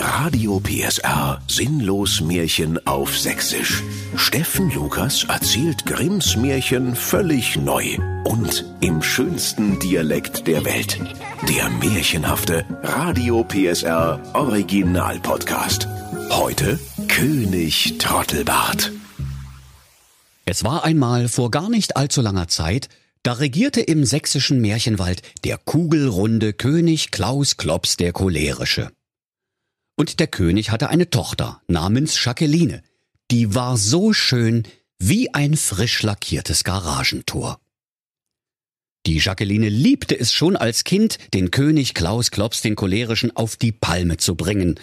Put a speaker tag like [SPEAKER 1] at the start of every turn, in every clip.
[SPEAKER 1] Radio PSR Sinnlos Märchen auf Sächsisch. Steffen Lukas erzählt Grimms Märchen völlig neu und im schönsten Dialekt der Welt. Der märchenhafte Radio PSR Original Podcast. Heute König Trottelbart.
[SPEAKER 2] Es war einmal vor gar nicht allzu langer Zeit, da regierte im sächsischen Märchenwald der kugelrunde König Klaus Klops der Cholerische. Und der König hatte eine Tochter namens Jacqueline, die war so schön wie ein frisch lackiertes Garagentor. Die Jacqueline liebte es schon als Kind, den König Klaus Klops den Cholerischen auf die Palme zu bringen.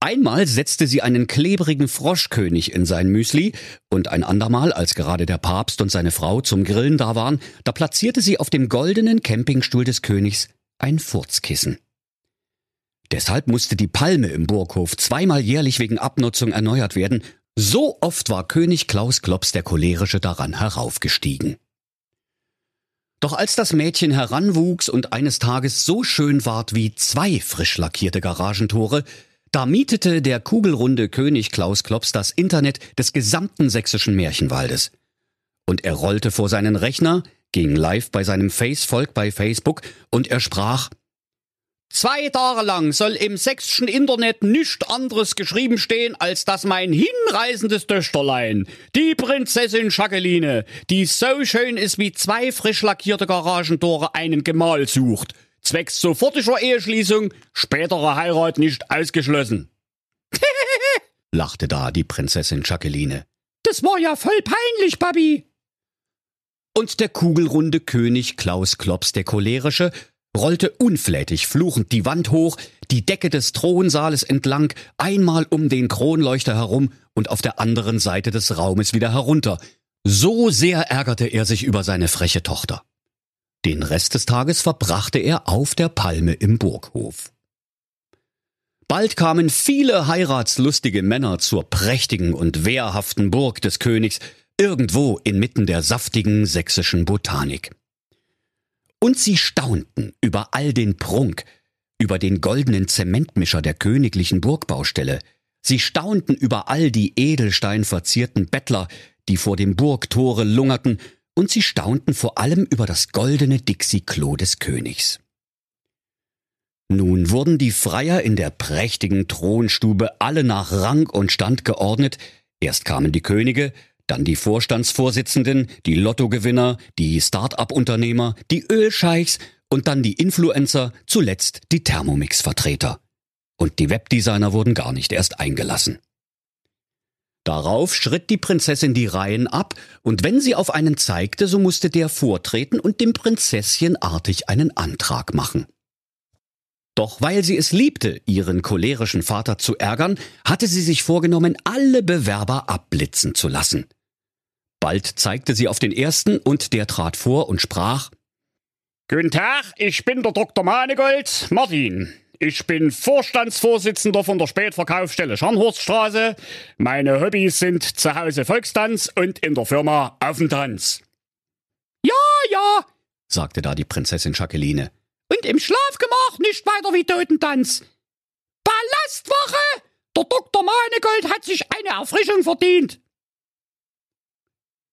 [SPEAKER 2] Einmal setzte sie einen klebrigen Froschkönig in sein Müsli und ein andermal, als gerade der Papst und seine Frau zum Grillen da waren, da platzierte sie auf dem goldenen Campingstuhl des Königs ein Furzkissen. Deshalb musste die Palme im Burghof zweimal jährlich wegen Abnutzung erneuert werden. So oft war König Klaus Klops der Cholerische daran heraufgestiegen. Doch als das Mädchen heranwuchs und eines Tages so schön ward wie zwei frisch lackierte Garagentore, da mietete der kugelrunde König Klaus Klops das Internet des gesamten sächsischen Märchenwaldes. Und er rollte vor seinen Rechner, ging live bei seinem Face-Volk bei Facebook und er sprach Zwei Tage lang soll im sächsischen Internet nichts anderes geschrieben stehen, als dass mein hinreißendes Töchterlein, die Prinzessin Jacqueline, die so schön ist wie zwei frisch lackierte Garagentore, einen Gemahl sucht. Zwecks sofortiger Eheschließung, spätere Heirat nicht ausgeschlossen. lachte da die Prinzessin Jacqueline. Das war ja voll peinlich, Babi. Und der kugelrunde König Klaus Klops der Cholerische rollte unflätig fluchend die Wand hoch, die Decke des Thronsaales entlang, einmal um den Kronleuchter herum und auf der anderen Seite des Raumes wieder herunter. So sehr ärgerte er sich über seine freche Tochter. Den Rest des Tages verbrachte er auf der Palme im Burghof. Bald kamen viele heiratslustige Männer zur prächtigen und wehrhaften Burg des Königs, irgendwo inmitten der saftigen sächsischen Botanik. Und sie staunten über all den Prunk, über den goldenen Zementmischer der königlichen Burgbaustelle. Sie staunten über all die edelsteinverzierten Bettler, die vor dem Burgtore lungerten, und sie staunten vor allem über das goldene Dixie-Klo des Königs. Nun wurden die Freier in der prächtigen Thronstube alle nach Rang und Stand geordnet, erst kamen die Könige, dann die Vorstandsvorsitzenden, die Lottogewinner, die Start-up-Unternehmer, die Ölscheichs und dann die Influencer, zuletzt die Thermomix-Vertreter. Und die Webdesigner wurden gar nicht erst eingelassen. Darauf schritt die Prinzessin die Reihen ab, und wenn sie auf einen zeigte, so musste der vortreten und dem Prinzesschen artig einen Antrag machen. Doch weil sie es liebte, ihren cholerischen Vater zu ärgern, hatte sie sich vorgenommen, alle Bewerber abblitzen zu lassen. Bald zeigte sie auf den ersten und der trat vor und sprach Guten Tag, ich bin der Dr. Manegold, Martin. Ich bin Vorstandsvorsitzender von der Spätverkaufsstelle Scharnhorststraße. Meine Hobbys sind zu Hause Volkstanz und in der Firma Aufentanz. Ja, ja, sagte da die Prinzessin Jacqueline. Und im Schlafgemach nicht weiter wie Totentanz. Ballastwache! Der Dr. Manegold hat sich eine Erfrischung verdient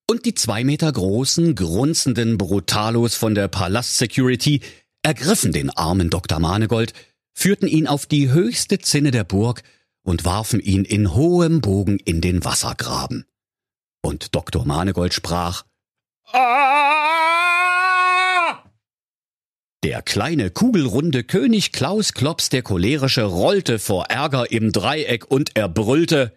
[SPEAKER 2] und die zwei Meter großen, grunzenden Brutalos von der Palast Security ergriffen den armen Dr. Manegold, führten ihn auf die höchste Zinne der Burg und warfen ihn in hohem Bogen in den Wassergraben. Und Dr. Manegold sprach, ah! Der kleine kugelrunde König Klaus Klops der Cholerische rollte vor Ärger im Dreieck und er brüllte,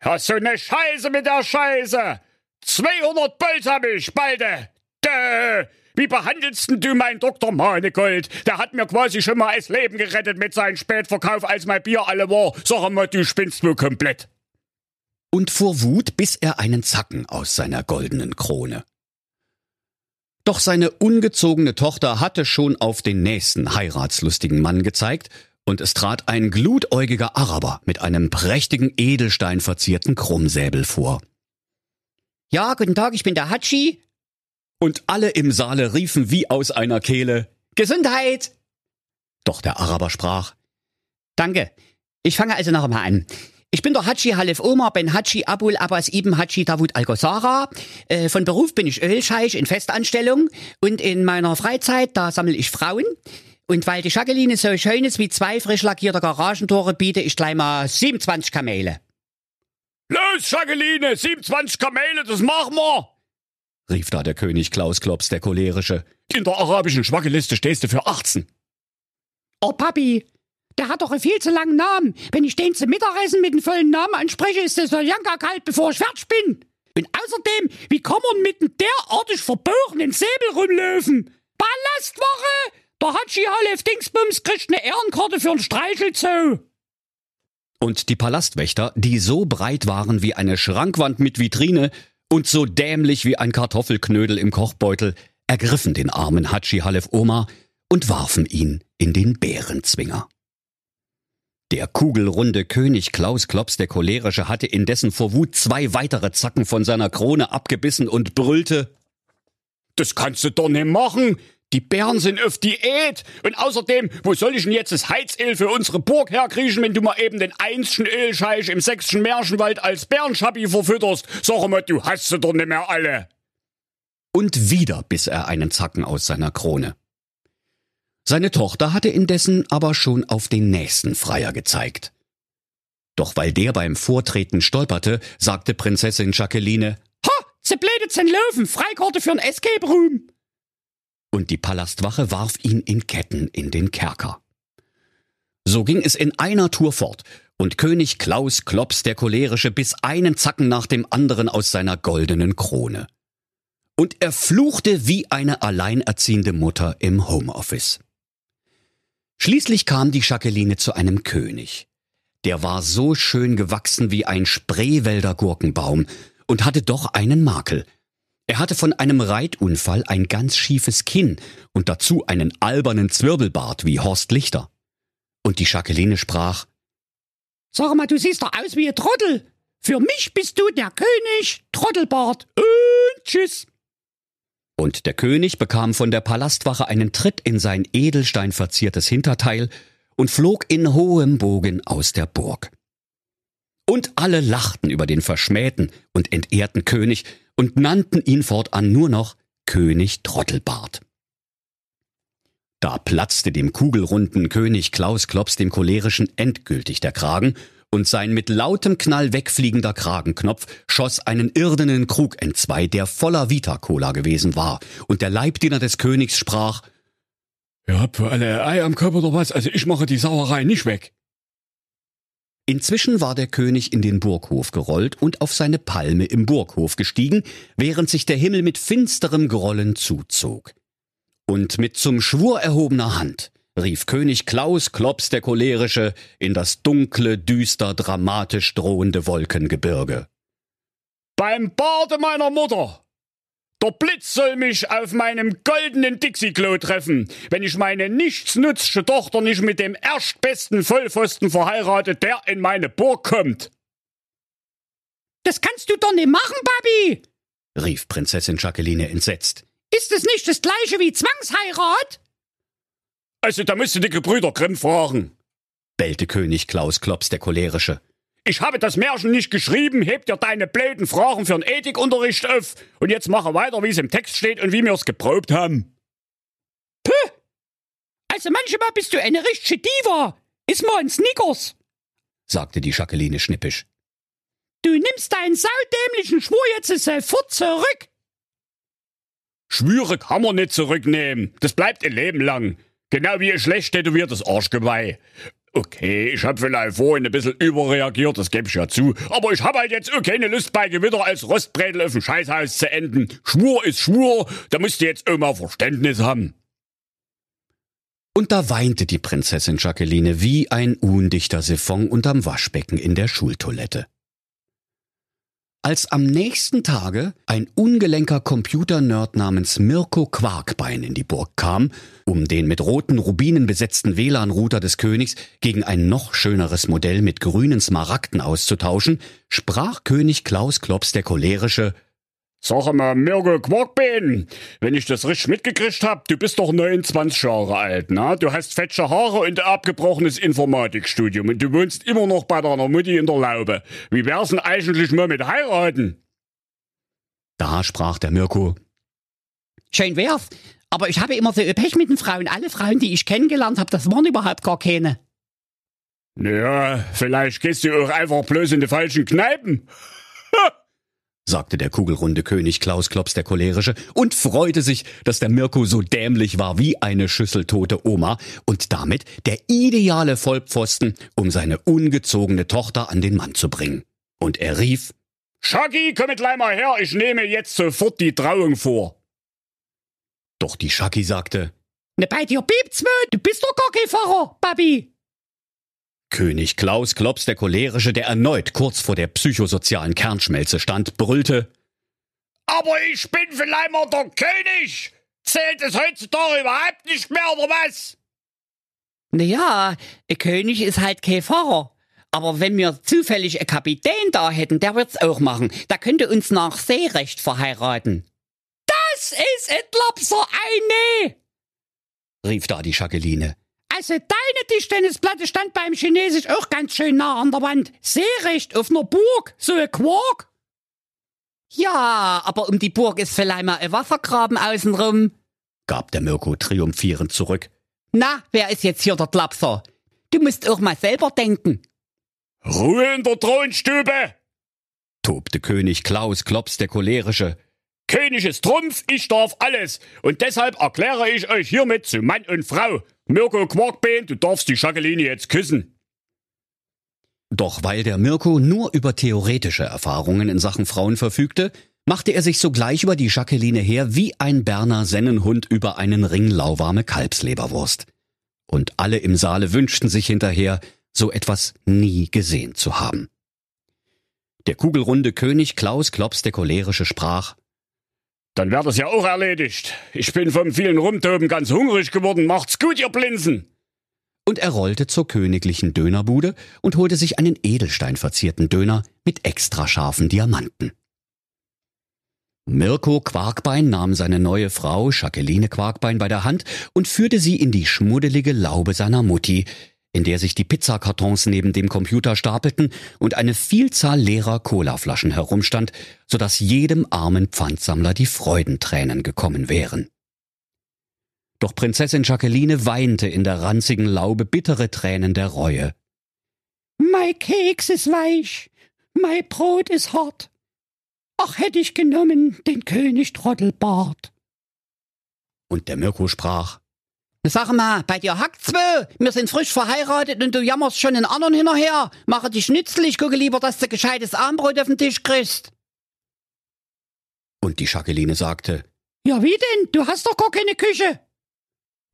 [SPEAKER 2] Hast du ne Scheiße mit der Scheiße? 200 Bolt hab ich, balde! Däh! Wie behandelst du mein Dr. Manegold? Der hat mir quasi schon mal das Leben gerettet mit seinem Spätverkauf, als mein Bier alle war. Sag mal, du spinnst wohl komplett. Und vor Wut biss er einen Zacken aus seiner goldenen Krone. Doch seine ungezogene Tochter hatte schon auf den nächsten heiratslustigen Mann gezeigt, und es trat ein glutäugiger Araber mit einem prächtigen Edelstein verzierten Krummsäbel vor. Ja, guten Tag, ich bin der Hatschi. Und alle im Saale riefen wie aus einer Kehle Gesundheit. Doch der Araber sprach Danke, Ich fange also noch einmal an. Ich bin der Haji Halef Omar Ben Haji Abul Abbas Ibn Haji Davud Al-Ghazara. Äh, von Beruf bin ich Ölscheich in Festanstellung und in meiner Freizeit, da sammle ich Frauen. Und weil die Jacqueline so schön ist wie zwei frisch lackierte Garagentore, biete ich gleich mal 27 Kamele.
[SPEAKER 3] Los, Jacqueline, 27 Kamele, das machen wir!
[SPEAKER 2] rief da der König Klaus Klops, der cholerische.
[SPEAKER 3] In der arabischen Schwackeliste stehst du für 18.
[SPEAKER 4] Oh, Papi, der hat doch einen viel zu langen Namen. Wenn ich den zum Mittagessen mit dem vollen Namen anspreche, ist der Soljanka kalt, bevor ich fertig bin. Und außerdem, wie kann man mit einem derartig verbogenen Säbel rumlaufen? Ballastwoche! Der Hatschi Halef Dingsbums kriegt eine Ehrenkarte für einen Streichelzoo.
[SPEAKER 2] Und die Palastwächter, die so breit waren wie eine Schrankwand mit Vitrine und so dämlich wie ein Kartoffelknödel im Kochbeutel, ergriffen den armen Hatschi Halef Omar und warfen ihn in den Bärenzwinger. Der kugelrunde König Klaus Klops der Cholerische hatte indessen vor Wut zwei weitere Zacken von seiner Krone abgebissen und brüllte
[SPEAKER 3] Das kannst du doch nicht machen! Die Bären sind auf Diät! Und außerdem, wo soll ich denn jetzt das Heizöl für unsere Burg herkriechen, wenn du mal eben den einzigen Ölscheich im sächsischen Märchenwald als Bärenschappi verfütterst? Sag mal, du hast sie doch nicht mehr alle!
[SPEAKER 2] Und wieder biss er einen Zacken aus seiner Krone. Seine Tochter hatte indessen aber schon auf den nächsten Freier gezeigt. Doch weil der beim Vortreten stolperte, sagte Prinzessin Jacqueline,
[SPEAKER 4] Ha, zerblädet sein Löwen, Freikarte für ein Escape Room.
[SPEAKER 2] Und die Palastwache warf ihn in Ketten in den Kerker. So ging es in einer Tour fort, und König Klaus Klops der Cholerische biss einen Zacken nach dem anderen aus seiner goldenen Krone. Und er fluchte wie eine alleinerziehende Mutter im Homeoffice. Schließlich kam die Jacqueline zu einem König. Der war so schön gewachsen wie ein Spreewälder Gurkenbaum und hatte doch einen Makel. Er hatte von einem Reitunfall ein ganz schiefes Kinn und dazu einen albernen Zwirbelbart wie Horst Lichter. Und die Jacqueline sprach,
[SPEAKER 4] Sag mal, du siehst doch aus wie ein Trottel. Für mich bist du der König, Trottelbart. Und tschüss.
[SPEAKER 2] Und der König bekam von der Palastwache einen Tritt in sein edelsteinverziertes Hinterteil und flog in hohem Bogen aus der Burg. Und alle lachten über den verschmähten und entehrten König und nannten ihn fortan nur noch König Trottelbart. Da platzte dem kugelrunden König Klaus Klops dem cholerischen endgültig der Kragen und sein mit lautem Knall wegfliegender Kragenknopf schoss einen irdenen Krug entzwei, der voller Vita-Cola gewesen war, und der Leibdiener des Königs sprach,
[SPEAKER 3] Ihr habt für alle Ei am Körper oder was? Also ich mache die Sauerei nicht weg.
[SPEAKER 2] Inzwischen war der König in den Burghof gerollt und auf seine Palme im Burghof gestiegen, während sich der Himmel mit finsterem Grollen zuzog. Und mit zum Schwur erhobener Hand rief König Klaus Klops der Cholerische in das dunkle, düster, dramatisch drohende Wolkengebirge.
[SPEAKER 3] Beim Bade meiner Mutter! Der Blitz soll mich auf meinem goldenen Dixie-Klo treffen, wenn ich meine nichtsnutzsche Tochter nicht mit dem erstbesten Vollpfosten verheirate, der in meine Burg kommt.
[SPEAKER 4] Das kannst du doch nicht machen, Babi,
[SPEAKER 2] rief Prinzessin Jacqueline entsetzt.
[SPEAKER 4] Ist es nicht das gleiche wie Zwangsheirat?
[SPEAKER 3] Also, da müsst ihr die Gebrüder Grimm fragen,
[SPEAKER 2] bellte König Klaus Klops der Cholerische.
[SPEAKER 3] Ich habe das Märchen nicht geschrieben, heb dir deine blöden Fragen für einen Ethikunterricht auf und jetzt mache weiter, wie es im Text steht und wie wir es geprobt haben.
[SPEAKER 4] Puh! Also manchmal bist du eine richtige Diva. Iss mal ein Snickers,
[SPEAKER 2] sagte die Jacqueline schnippisch.
[SPEAKER 4] Du nimmst deinen saudämlichen Schwur jetzt sofort zurück.
[SPEAKER 3] Schwüre kann man nicht zurücknehmen. Das bleibt ein Leben lang. Genau wie ein schlecht tätowiertes Arschgeweih. Okay, ich hab vielleicht vorhin ein bisschen überreagiert, das geb ich ja zu. Aber ich hab halt jetzt auch keine Lust bei Gewitter als Rostbredel auf dem Scheißhaus zu enden. Schwur ist Schwur, da musst du jetzt auch Verständnis haben.
[SPEAKER 2] Und da weinte die Prinzessin Jacqueline wie ein undichter Siphon unterm Waschbecken in der Schultoilette. Als am nächsten Tage ein ungelenker Computernerd namens Mirko Quarkbein in die Burg kam, um den mit roten Rubinen besetzten WLAN-Router des Königs gegen ein noch schöneres Modell mit grünen Smaragden auszutauschen, sprach König Klaus Klops der Cholerische
[SPEAKER 3] Sag mal, Mirko Quarkbein, wenn ich das richtig mitgekriegt hab, du bist doch 29 Jahre alt, na? Du hast fetsche Haare und ein abgebrochenes Informatikstudium und du wohnst immer noch bei deiner Mutti in der Laube. Wie wär's denn eigentlich mal mit heiraten?
[SPEAKER 2] Da sprach der Mirko.
[SPEAKER 4] Schön wär's, aber ich habe immer so Pech mit den Frauen. Alle Frauen, die ich kennengelernt habe, das waren überhaupt gar keine.
[SPEAKER 3] Naja, vielleicht gehst du auch einfach bloß in die falschen Kneipen.
[SPEAKER 2] sagte der kugelrunde König Klaus Klops der Cholerische und freute sich, dass der Mirko so dämlich war wie eine Schüssel tote Oma und damit der ideale Vollpfosten, um seine ungezogene Tochter an den Mann zu bringen. Und er rief,
[SPEAKER 3] Schaki, komm mit mal her, ich nehme jetzt sofort die Trauung vor.
[SPEAKER 2] Doch die Schaki sagte,
[SPEAKER 4] Ne, bei dir piept's mir, du bist doch gar kein Pfarrer, Babi.
[SPEAKER 2] König Klaus Klops der Cholerische, der erneut kurz vor der psychosozialen Kernschmelze stand, brüllte,
[SPEAKER 3] Aber ich bin vielleicht mal der König! Zählt es heutzutage überhaupt nicht mehr, oder was?
[SPEAKER 4] Naja, ein König ist halt kein Pfarrer. Aber wenn wir zufällig einen Kapitän da hätten, der wird's auch machen. Der könnte uns nach Seerecht verheiraten. Das ist ein Klopser, eine!
[SPEAKER 2] rief da die Schakeline.
[SPEAKER 4] Also deine Tischtennisplatte stand beim Chinesisch auch ganz schön nah an der Wand. Seerecht auf ner Burg, so ein Quark. Ja, aber um die Burg ist vielleicht mal ein Wassergraben außenrum,
[SPEAKER 2] gab der Mirko triumphierend zurück.
[SPEAKER 4] Na, wer ist jetzt hier der Klapser? Du musst auch mal selber denken.
[SPEAKER 3] Ruhe in der Thronstube!
[SPEAKER 2] tobte König Klaus Klops der Cholerische.
[SPEAKER 3] König ist Trumpf, ich darf alles. Und deshalb erkläre ich euch hiermit zu Mann und Frau. Mirko Quarkbein, du darfst die Jacqueline jetzt küssen.
[SPEAKER 2] Doch weil der Mirko nur über theoretische Erfahrungen in Sachen Frauen verfügte, machte er sich sogleich über die Jacqueline her wie ein Berner Sennenhund über einen Ring lauwarme Kalbsleberwurst. Und alle im Saale wünschten sich hinterher, so etwas nie gesehen zu haben. Der kugelrunde König Klaus Klops der Cholerische sprach,
[SPEAKER 3] dann wäre das ja auch erledigt. Ich bin vom vielen Rumtoben ganz hungrig geworden. Macht's gut, ihr Blinsen!
[SPEAKER 2] Und er rollte zur königlichen Dönerbude und holte sich einen edelsteinverzierten Döner mit extra scharfen Diamanten. Mirko Quarkbein nahm seine neue Frau Jacqueline Quarkbein bei der Hand und führte sie in die schmuddelige Laube seiner Mutti, in der sich die Pizzakartons neben dem Computer stapelten und eine Vielzahl leerer Colaflaschen herumstand, so dass jedem armen Pfandsammler die Freudentränen gekommen wären. Doch Prinzessin Jacqueline weinte in der ranzigen Laube bittere Tränen der Reue.
[SPEAKER 4] Mein Keks ist weich, mein Brot ist hart. Ach, hätte ich genommen den König Trottelbart.
[SPEAKER 2] Und der Mirko sprach,
[SPEAKER 4] Sag mal, bei dir hackt's zwei. Wir sind frisch verheiratet und du jammerst schon den anderen hinterher. Mache dich nützlich, gucke lieber, dass du gescheites Armbrot auf den Tisch kriegst.
[SPEAKER 2] Und die Jacqueline sagte,
[SPEAKER 4] Ja, wie denn? Du hast doch gar keine Küche.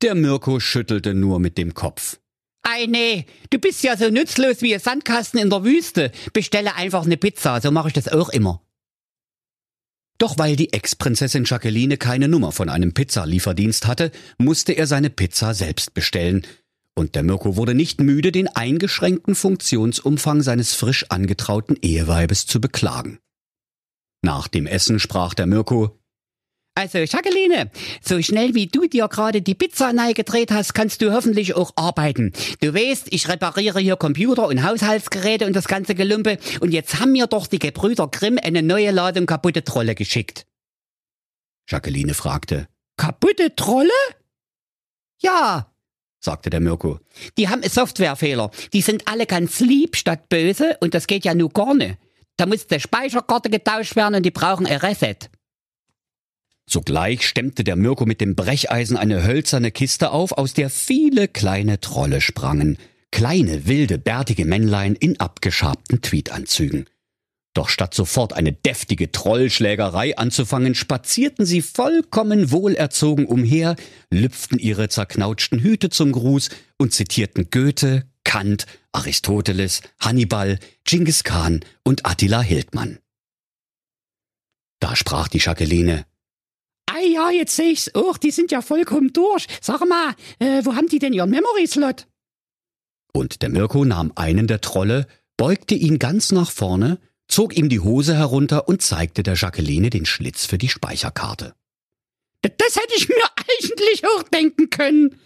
[SPEAKER 2] Der Mirko schüttelte nur mit dem Kopf.
[SPEAKER 4] Ei, nee, du bist ja so nutzlos wie ein Sandkasten in der Wüste. Bestelle einfach eine Pizza, so mache ich das auch immer.
[SPEAKER 2] Doch weil die Ex-Prinzessin Jacqueline keine Nummer von einem Pizzalieferdienst hatte, musste er seine Pizza selbst bestellen. Und der Mirko wurde nicht müde, den eingeschränkten Funktionsumfang seines frisch angetrauten Eheweibes zu beklagen. Nach dem Essen sprach der Mirko,
[SPEAKER 4] also, Jacqueline, so schnell wie du dir gerade die Pizza gedreht hast, kannst du hoffentlich auch arbeiten. Du weißt, ich repariere hier Computer und Haushaltsgeräte und das ganze Gelumpe und jetzt haben mir doch die Gebrüder Grimm eine neue Ladung kaputte Trolle geschickt.
[SPEAKER 2] Jacqueline fragte,
[SPEAKER 4] Kaputte Trolle? Ja,
[SPEAKER 2] sagte der Mirko.
[SPEAKER 4] Die haben Softwarefehler. Die sind alle ganz lieb statt böse und das geht ja nur gar nicht. Da muss der Speicherkarte getauscht werden und die brauchen ein Reset.
[SPEAKER 2] Sogleich stemmte der Mirko mit dem Brecheisen eine hölzerne Kiste auf, aus der viele kleine Trolle sprangen. Kleine, wilde, bärtige Männlein in abgeschabten Tweedanzügen. Doch statt sofort eine deftige Trollschlägerei anzufangen, spazierten sie vollkommen wohlerzogen umher, lüpften ihre zerknautschten Hüte zum Gruß und zitierten Goethe, Kant, Aristoteles, Hannibal, Genghis Khan und Attila Hildmann. Da sprach die Jacqueline,
[SPEAKER 4] Ah ja, jetzt sehe ich's auch, die sind ja vollkommen durch. Sag mal, äh, wo haben die denn ihren Memory-Slot?
[SPEAKER 2] Und der Mirko nahm einen der Trolle, beugte ihn ganz nach vorne, zog ihm die Hose herunter und zeigte der Jacqueline den Schlitz für die Speicherkarte.
[SPEAKER 4] Das hätte ich mir eigentlich auch denken können,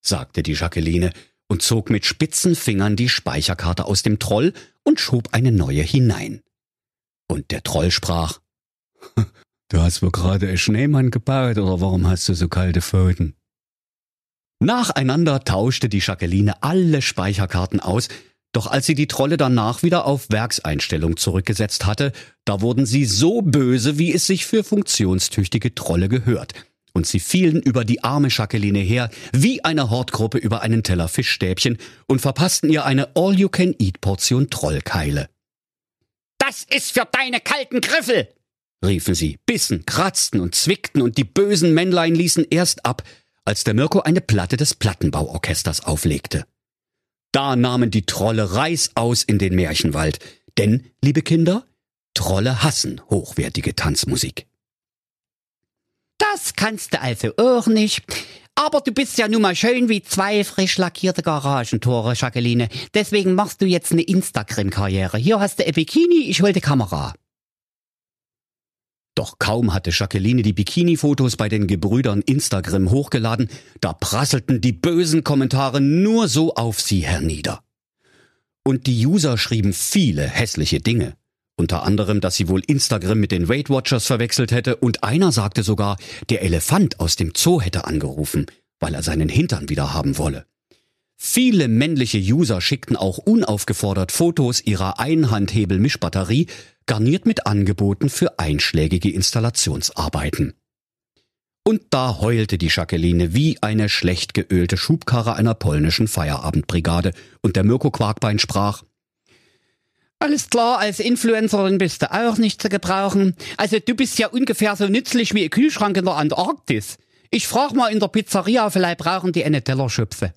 [SPEAKER 2] sagte die Jacqueline und zog mit spitzen Fingern die Speicherkarte aus dem Troll und schob eine neue hinein. Und der Troll sprach, Du hast wohl gerade einen Schneemann gebaut, oder warum hast du so kalte Pfoten? Nacheinander tauschte die Jacqueline alle Speicherkarten aus, doch als sie die Trolle danach wieder auf Werkseinstellung zurückgesetzt hatte, da wurden sie so böse, wie es sich für funktionstüchtige Trolle gehört. Und sie fielen über die arme Jacqueline her, wie eine Hortgruppe über einen Teller Fischstäbchen und verpassten ihr eine All-You-Can-Eat-Portion Trollkeile.
[SPEAKER 4] Das ist für deine kalten Griffel,
[SPEAKER 2] riefen sie, bissen, kratzten und zwickten und die bösen Männlein ließen erst ab, als der Mirko eine Platte des Plattenbauorchesters auflegte. Da nahmen die Trolle reißaus in den Märchenwald, denn, liebe Kinder, Trolle hassen hochwertige Tanzmusik.
[SPEAKER 4] Das kannst du also auch nicht. Aber du bist ja nun mal schön wie zwei frisch lackierte Garagentore, Jacqueline. Deswegen machst du jetzt eine Instagram-Karriere. Hier hast du ein Bikini, ich hol die Kamera.
[SPEAKER 2] Doch kaum hatte Jacqueline die Bikini-Fotos bei den Gebrüdern Instagram hochgeladen, da prasselten die bösen Kommentare nur so auf sie hernieder. Und die User schrieben viele hässliche Dinge. Unter anderem, dass sie wohl Instagram mit den Weight Watchers verwechselt hätte und einer sagte sogar, der Elefant aus dem Zoo hätte angerufen, weil er seinen Hintern wieder haben wolle. Viele männliche User schickten auch unaufgefordert Fotos ihrer Einhandhebel-Mischbatterie, garniert mit Angeboten für einschlägige Installationsarbeiten. Und da heulte die Jacqueline wie eine schlecht geölte Schubkarre einer polnischen Feierabendbrigade, und der Mirko Quarkbein sprach,
[SPEAKER 4] alles klar, als Influencerin bist du auch nicht zu gebrauchen. Also du bist ja ungefähr so nützlich wie ein Kühlschrank in der Antarktis. Ich frag mal in der Pizzeria, vielleicht brauchen die eine Tellerschöpfe.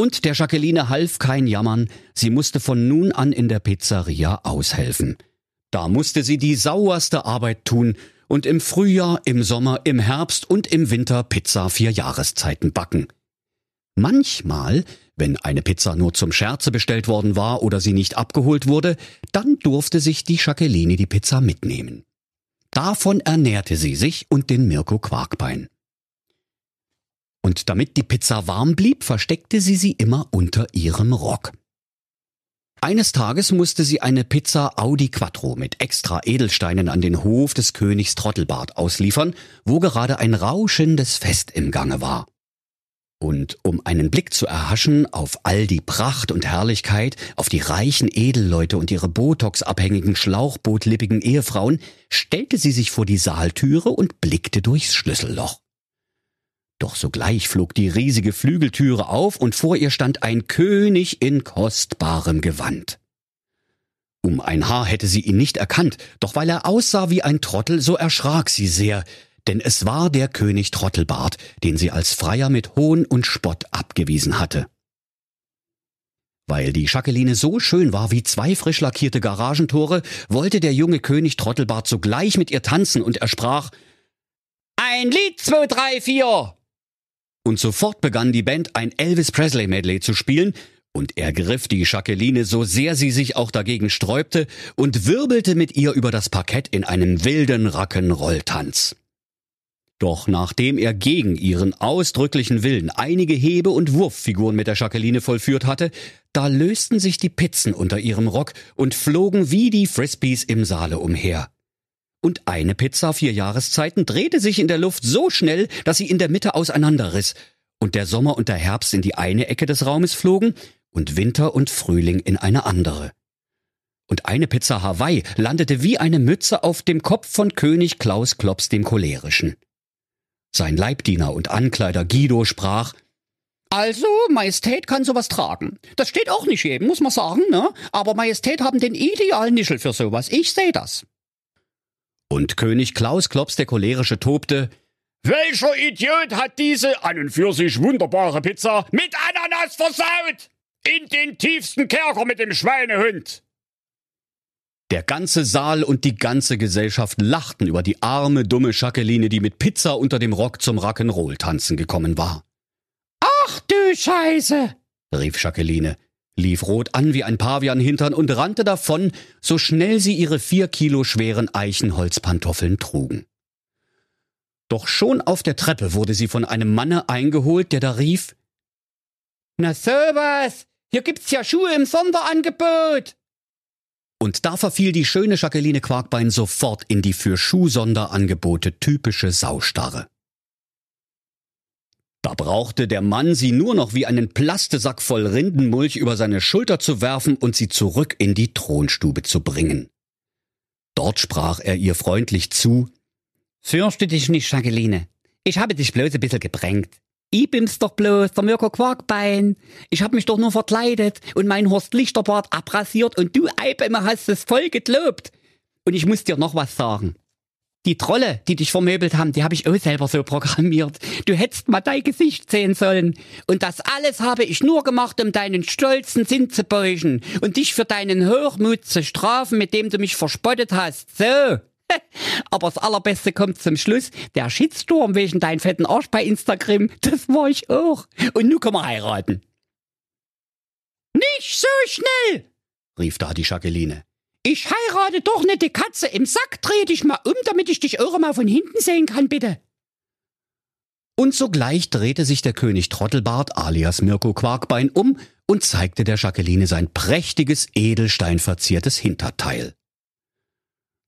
[SPEAKER 2] Und der Jacqueline half kein Jammern, sie musste von nun an in der Pizzeria aushelfen. Da musste sie die sauerste Arbeit tun und im Frühjahr, im Sommer, im Herbst und im Winter Pizza vier Jahreszeiten backen. Manchmal, wenn eine Pizza nur zum Scherze bestellt worden war oder sie nicht abgeholt wurde, dann durfte sich die Jacqueline die Pizza mitnehmen. Davon ernährte sie sich und den Mirko Quarkbein. Und damit die Pizza warm blieb, versteckte sie sie immer unter ihrem Rock. Eines Tages musste sie eine Pizza Audi Quattro mit extra Edelsteinen an den Hof des Königs Trottelbart ausliefern, wo gerade ein rauschendes Fest im Gange war. Und um einen Blick zu erhaschen auf all die Pracht und Herrlichkeit, auf die reichen Edelleute und ihre botoxabhängigen, schlauchbootlippigen Ehefrauen, stellte sie sich vor die Saaltüre und blickte durchs Schlüsselloch. Doch sogleich flog die riesige Flügeltüre auf und vor ihr stand ein König in kostbarem Gewand. Um ein Haar hätte sie ihn nicht erkannt, doch weil er aussah wie ein Trottel, so erschrak sie sehr, denn es war der König Trottelbart, den sie als Freier mit Hohn und Spott abgewiesen hatte. Weil die Jacqueline so schön war wie zwei frisch lackierte Garagentore, wollte der junge König Trottelbart sogleich mit ihr tanzen und er sprach Ein Lied, zwei, drei, vier. Und sofort begann die Band ein Elvis Presley Medley zu spielen, und er griff die Jacqueline so sehr sie sich auch dagegen sträubte und wirbelte mit ihr über das Parkett in einem wilden Rock'n'Roll-Tanz. Doch nachdem er gegen ihren ausdrücklichen Willen einige Hebe- und Wurffiguren mit der Jacqueline vollführt hatte, da lösten sich die Pizzen unter ihrem Rock und flogen wie die Frisbees im Saale umher und eine Pizza vier Jahreszeiten drehte sich in der Luft so schnell, dass sie in der Mitte auseinanderriss, und der Sommer und der Herbst in die eine Ecke des Raumes flogen und Winter und Frühling in eine andere. Und eine Pizza Hawaii landete wie eine Mütze auf dem Kopf von König Klaus Klops dem Cholerischen. Sein Leibdiener und Ankleider Guido sprach,
[SPEAKER 4] also, Majestät kann sowas tragen. Das steht auch nicht jedem, muss man sagen, ne? Aber Majestät haben den idealen Nischel für sowas. Ich sehe das.
[SPEAKER 2] Und König Klaus Klops der cholerische tobte,
[SPEAKER 3] Welcher Idiot hat diese an und für sich wunderbare Pizza mit Ananas versaut? In den tiefsten Kerker mit dem Schweinehund!
[SPEAKER 2] Der ganze Saal und die ganze Gesellschaft lachten über die arme, dumme Jacqueline, die mit Pizza unter dem Rock zum Rock'n'Roll tanzen gekommen war.
[SPEAKER 4] Ach du Scheiße!
[SPEAKER 2] rief Jacqueline. Lief rot an wie ein Pavianhintern und rannte davon, so schnell sie ihre vier Kilo schweren Eichenholzpantoffeln trugen. Doch schon auf der Treppe wurde sie von einem Manne eingeholt, der da rief Na sowas, hier gibt's ja Schuhe im Sonderangebot. Und da verfiel die schöne Jacqueline Quarkbein sofort in die für Schuhsonderangebote typische Saustarre. Da brauchte der Mann sie nur noch wie einen Plastesack voll Rindenmulch über seine Schulter zu werfen und sie zurück in die Thronstube zu bringen. Dort sprach er ihr freundlich zu Fürchte dich nicht, Jacqueline. Ich habe dich bloß ein bisschen gebrängt. Ich bin's doch bloß, der Mirko Quarkbein. Ich hab mich doch nur verkleidet und mein Horst Lichterbart abrasiert und du Eibemer hast es voll gelobt. Und ich muss dir noch was sagen. Die Trolle, die dich vermöbelt haben, die habe ich auch selber so programmiert. Du hättest mal dein Gesicht sehen sollen. Und das alles habe ich nur gemacht, um deinen stolzen Sinn zu beugen und dich für deinen Hochmut zu strafen, mit dem du mich verspottet hast. So. Aber das Allerbeste kommt zum Schluss. Der Shitstorm wegen deinen fetten Arsch bei Instagram, das war ich auch. Und nun können wir heiraten. Nicht so schnell, rief da die Jacqueline. Ich heirate doch nicht die Katze im Sack. Dreh dich mal um, damit ich dich auch mal von hinten sehen kann, bitte. Und sogleich drehte sich der König Trottelbart alias Mirko Quarkbein um und zeigte der Jacqueline sein prächtiges, edelsteinverziertes Hinterteil.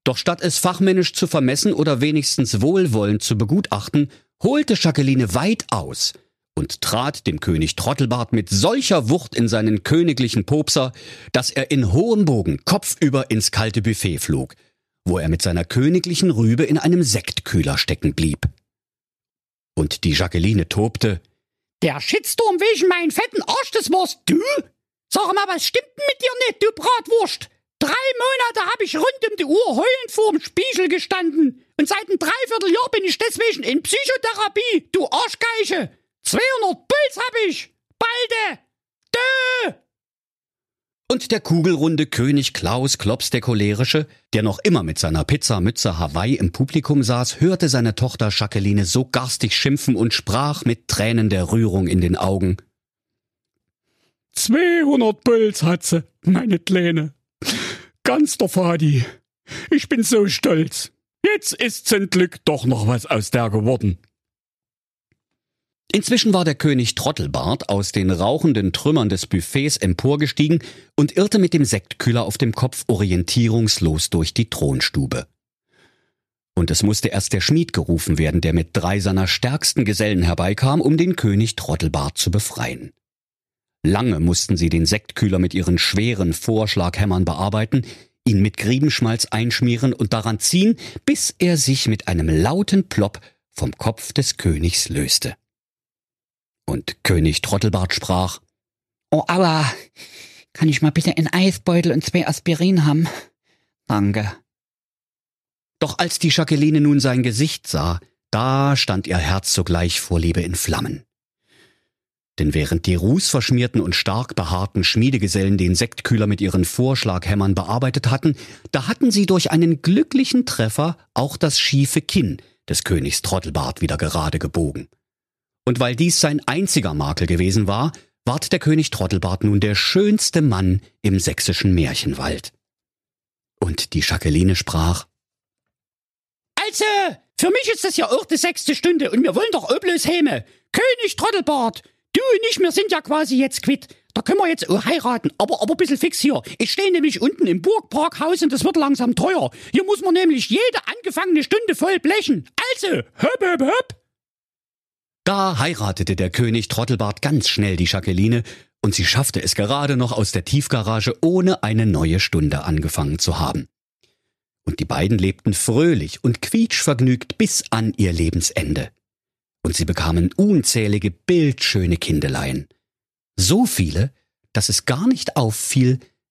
[SPEAKER 2] Doch statt es fachmännisch zu vermessen oder wenigstens wohlwollend zu begutachten, holte Jacqueline weit aus und trat dem König Trottelbart mit solcher Wucht in seinen königlichen Popser, dass er in hohem Bogen kopfüber ins kalte Buffet flog, wo er mit seiner königlichen Rübe in einem Sektkühler stecken blieb. Und die Jacqueline tobte. Der Shitstorm wegen meinen fetten Arsch, das warst du? Sag mal, was stimmt mit dir nicht, du Bratwurst? Drei Monate habe ich rund um die Uhr heulend vorm Spiegel gestanden. Und seit einem Dreivierteljahr bin ich deswegen in Psychotherapie, du Arschgeiche. 200 Puls hab ich. Balde. Dö. Und der kugelrunde König Klaus Klops der Cholerische, der noch immer mit seiner Pizzamütze Hawaii im Publikum saß, hörte seine Tochter Jacqueline so garstig schimpfen und sprach mit Tränen der Rührung in den Augen.
[SPEAKER 3] 200 Puls hat sie, meine Kleine. Ganz der Fadi. Ich bin so stolz. Jetzt ist zum Glück doch noch was aus der geworden.
[SPEAKER 2] Inzwischen war der König Trottelbart aus den rauchenden Trümmern des Buffets emporgestiegen und irrte mit dem Sektkühler auf dem Kopf orientierungslos durch die Thronstube. Und es musste erst der Schmied gerufen werden, der mit drei seiner stärksten Gesellen herbeikam, um den König Trottelbart zu befreien. Lange mussten sie den Sektkühler mit ihren schweren Vorschlaghämmern bearbeiten, ihn mit Griebenschmalz einschmieren und daran ziehen, bis er sich mit einem lauten Plopp vom Kopf des Königs löste. Und König Trottelbart sprach, Oh, aua, kann ich mal bitte einen Eisbeutel und zwei Aspirin haben? Danke. Doch als die Jacqueline nun sein Gesicht sah, da stand ihr Herz sogleich vor Liebe in Flammen. Denn während die rußverschmierten und stark behaarten Schmiedegesellen den Sektkühler mit ihren Vorschlaghämmern bearbeitet hatten, da hatten sie durch einen glücklichen Treffer auch das schiefe Kinn des Königs Trottelbart wieder gerade gebogen. Und weil dies sein einziger Makel gewesen war, ward der König Trottelbart nun der schönste Mann im sächsischen Märchenwald. Und die Jacqueline sprach,
[SPEAKER 4] Also, für mich ist das ja auch die sechste Stunde und wir wollen doch Oblös Häme. König Trottelbart, Du und ich, wir sind ja quasi jetzt quitt. Da können wir jetzt auch heiraten, aber, aber ein bisschen fix hier. Ich stehe nämlich unten im Burgparkhaus und das wird langsam teuer. Hier muss man nämlich jede angefangene Stunde voll blechen. Also, höp, höp, höp.
[SPEAKER 2] Da heiratete der König Trottelbart ganz schnell die Jacqueline und sie schaffte es gerade noch aus der Tiefgarage, ohne eine neue Stunde angefangen zu haben. Und die beiden lebten fröhlich und quietschvergnügt bis an ihr Lebensende und sie bekamen unzählige bildschöne Kindeleien. So viele, dass es gar nicht auffiel,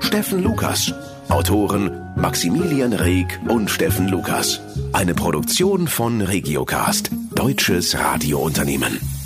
[SPEAKER 1] Steffen Lukas. Autoren Maximilian Reg und Steffen Lukas. Eine Produktion von Regiocast, deutsches Radiounternehmen.